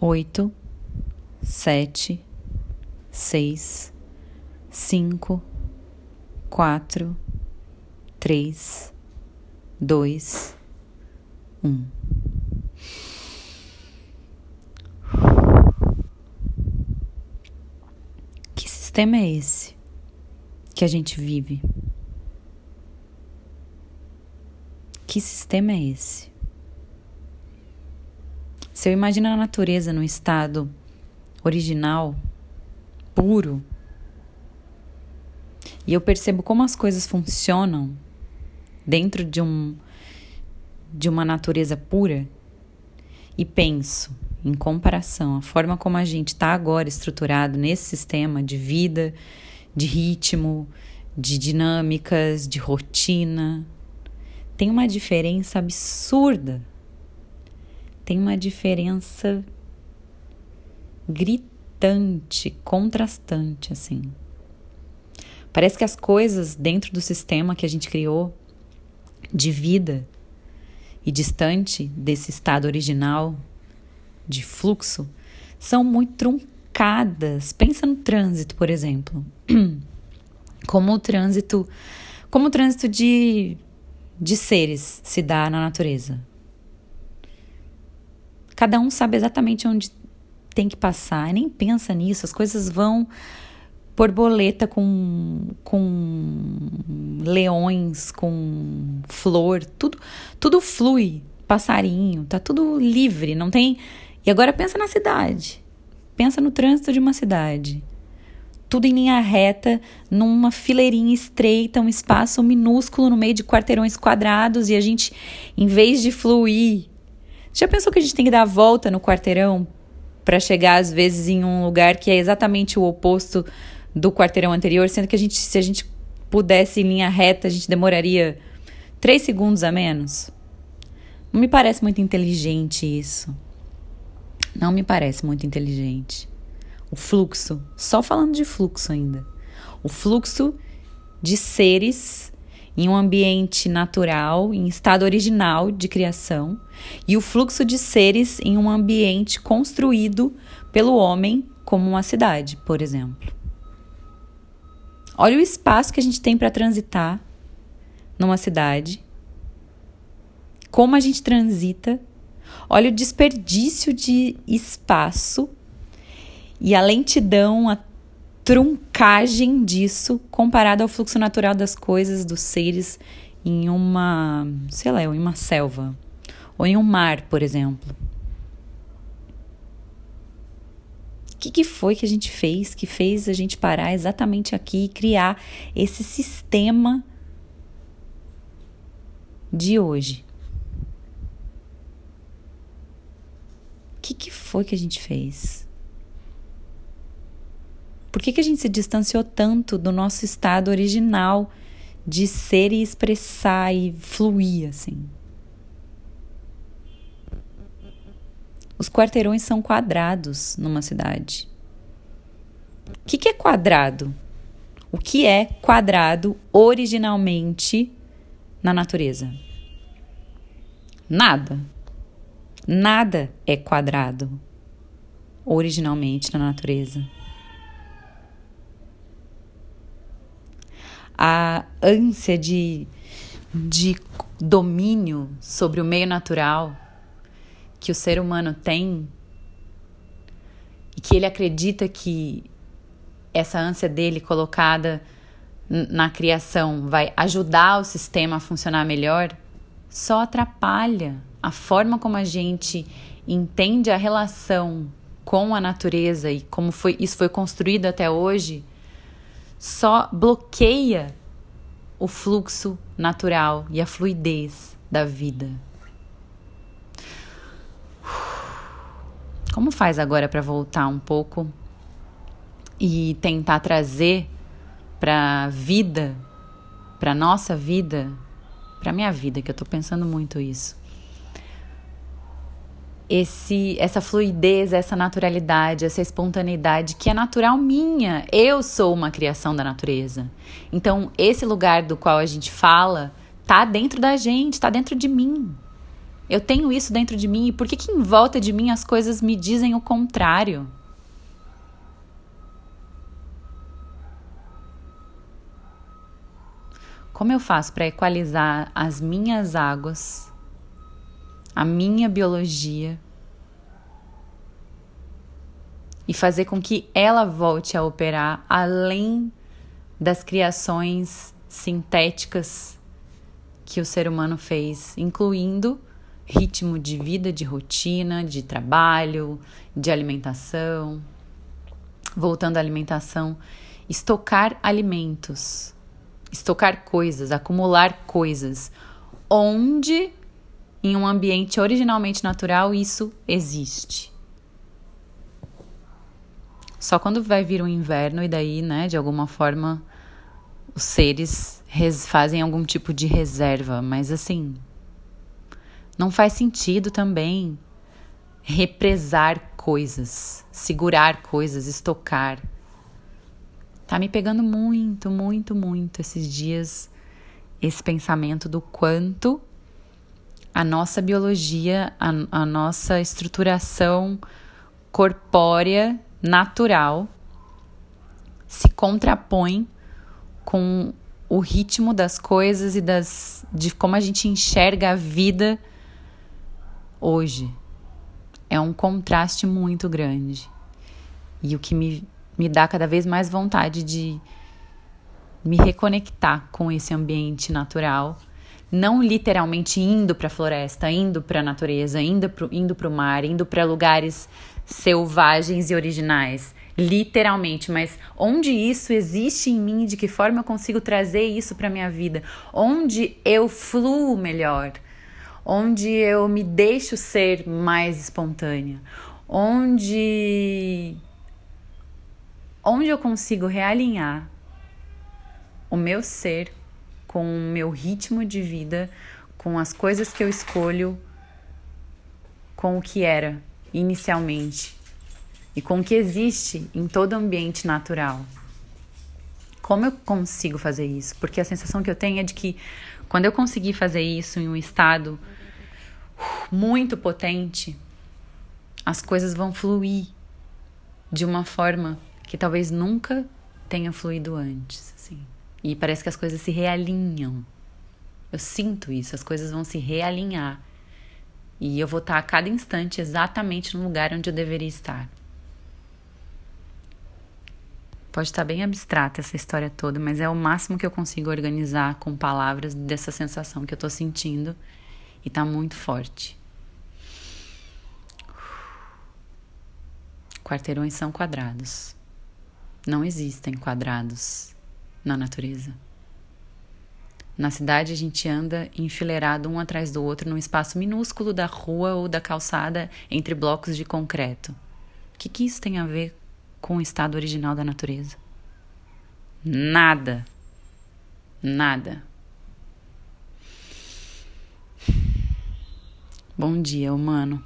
oito, sete, seis, cinco, quatro, três, dois, um. Que sistema é esse que a gente vive? Que sistema é esse? Eu imagino a natureza no estado original, puro, e eu percebo como as coisas funcionam dentro de um de uma natureza pura e penso em comparação a forma como a gente está agora estruturado nesse sistema de vida, de ritmo, de dinâmicas, de rotina, tem uma diferença absurda tem uma diferença gritante, contrastante, assim. Parece que as coisas dentro do sistema que a gente criou de vida e distante desse estado original de fluxo são muito truncadas. Pensa no trânsito, por exemplo. Como o trânsito, como o trânsito de, de seres se dá na natureza. Cada um sabe exatamente onde tem que passar, nem pensa nisso, as coisas vão borboleta com, com leões, com flor, tudo, tudo flui, passarinho, tá tudo livre, não tem. E agora pensa na cidade. Pensa no trânsito de uma cidade. Tudo em linha reta, numa fileirinha estreita, um espaço minúsculo no meio de quarteirões quadrados e a gente, em vez de fluir já pensou que a gente tem que dar a volta no quarteirão para chegar às vezes em um lugar que é exatamente o oposto do quarteirão anterior, sendo que a gente, se a gente pudesse em linha reta, a gente demoraria três segundos a menos? Não me parece muito inteligente isso. Não me parece muito inteligente. O fluxo, só falando de fluxo ainda. O fluxo de seres em um ambiente natural, em estado original de criação, e o fluxo de seres em um ambiente construído pelo homem, como uma cidade, por exemplo. Olha o espaço que a gente tem para transitar numa cidade, como a gente transita, olha o desperdício de espaço e a lentidão, a truncagem disso comparado ao fluxo natural das coisas, dos seres em uma, sei lá, em uma selva ou em um mar, por exemplo. O que, que foi que a gente fez que fez a gente parar exatamente aqui e criar esse sistema de hoje? O que, que foi que a gente fez? Que, que a gente se distanciou tanto do nosso estado original de ser e expressar e fluir assim? Os quarteirões são quadrados numa cidade. O que, que é quadrado? O que é quadrado originalmente na natureza? Nada. Nada é quadrado originalmente na natureza. A ânsia de, de domínio sobre o meio natural que o ser humano tem e que ele acredita que essa ânsia dele colocada na criação vai ajudar o sistema a funcionar melhor, só atrapalha a forma como a gente entende a relação com a natureza e como foi, isso foi construído até hoje só bloqueia o fluxo natural e a fluidez da vida. Como faz agora para voltar um pouco e tentar trazer para vida, para nossa vida, para minha vida, que eu estou pensando muito isso esse essa fluidez, essa naturalidade, essa espontaneidade que é natural minha. Eu sou uma criação da natureza. Então, esse lugar do qual a gente fala tá dentro da gente, tá dentro de mim. Eu tenho isso dentro de mim e por que, que em volta de mim as coisas me dizem o contrário? Como eu faço para equalizar as minhas águas, a minha biologia e fazer com que ela volte a operar além das criações sintéticas que o ser humano fez, incluindo ritmo de vida, de rotina, de trabalho, de alimentação. Voltando à alimentação, estocar alimentos estocar coisas, acumular coisas. Onde, em um ambiente originalmente natural, isso existe. Só quando vai vir o inverno e daí, né, de alguma forma, os seres fazem algum tipo de reserva, mas assim, não faz sentido também represar coisas, segurar coisas, estocar. Tá me pegando muito, muito, muito esses dias esse pensamento do quanto a nossa biologia, a, a nossa estruturação corpórea natural se contrapõe com o ritmo das coisas e das de como a gente enxerga a vida hoje. É um contraste muito grande. E o que me me dá cada vez mais vontade de me reconectar com esse ambiente natural, não literalmente indo para a floresta, indo para a natureza, indo para indo o mar, indo para lugares selvagens e originais, literalmente, mas onde isso existe em mim, de que forma eu consigo trazer isso para minha vida, onde eu fluo melhor, onde eu me deixo ser mais espontânea, onde onde eu consigo realinhar o meu ser com o meu ritmo de vida, com as coisas que eu escolho, com o que era inicialmente e com o que existe em todo ambiente natural. Como eu consigo fazer isso? Porque a sensação que eu tenho é de que quando eu conseguir fazer isso em um estado muito potente, as coisas vão fluir de uma forma que talvez nunca tenha fluído antes, assim. E parece que as coisas se realinham. Eu sinto isso, as coisas vão se realinhar. E eu vou estar a cada instante exatamente no lugar onde eu deveria estar. Pode estar bem abstrata essa história toda, mas é o máximo que eu consigo organizar com palavras dessa sensação que eu estou sentindo e está muito forte. Quarteirões são quadrados. Não existem quadrados na natureza. Na cidade, a gente anda enfileirado um atrás do outro num espaço minúsculo da rua ou da calçada entre blocos de concreto. O que, que isso tem a ver com o estado original da natureza? Nada. Nada. Bom dia, humano.